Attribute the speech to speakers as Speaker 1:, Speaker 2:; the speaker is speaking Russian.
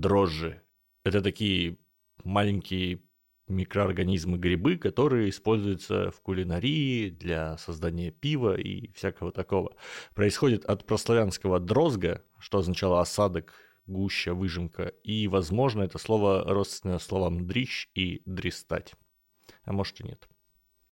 Speaker 1: дрожжи. Это такие маленькие микроорганизмы грибы, которые используются в кулинарии для создания пива и всякого такого. Происходит от прославянского дрозга, что означало осадок, гуща, выжимка, и, возможно, это слово родственное словам дрищ и дристать. А может и нет.